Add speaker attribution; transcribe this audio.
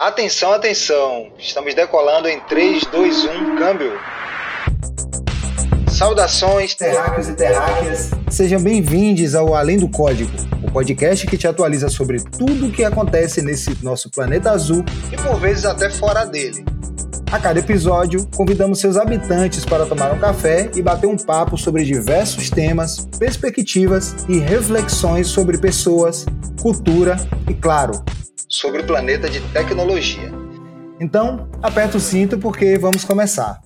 Speaker 1: Atenção, atenção! Estamos decolando em 3, 2, 1, câmbio! Saudações, terráqueos e terráqueas! Sejam bem-vindos ao Além do Código, o podcast que te atualiza sobre tudo o que acontece nesse nosso planeta azul e por vezes até fora dele. A cada episódio, convidamos seus habitantes para tomar um café e bater um papo sobre diversos temas, perspectivas e reflexões sobre pessoas, cultura e, claro, sobre o planeta de tecnologia. Então, aperta o cinto porque vamos começar.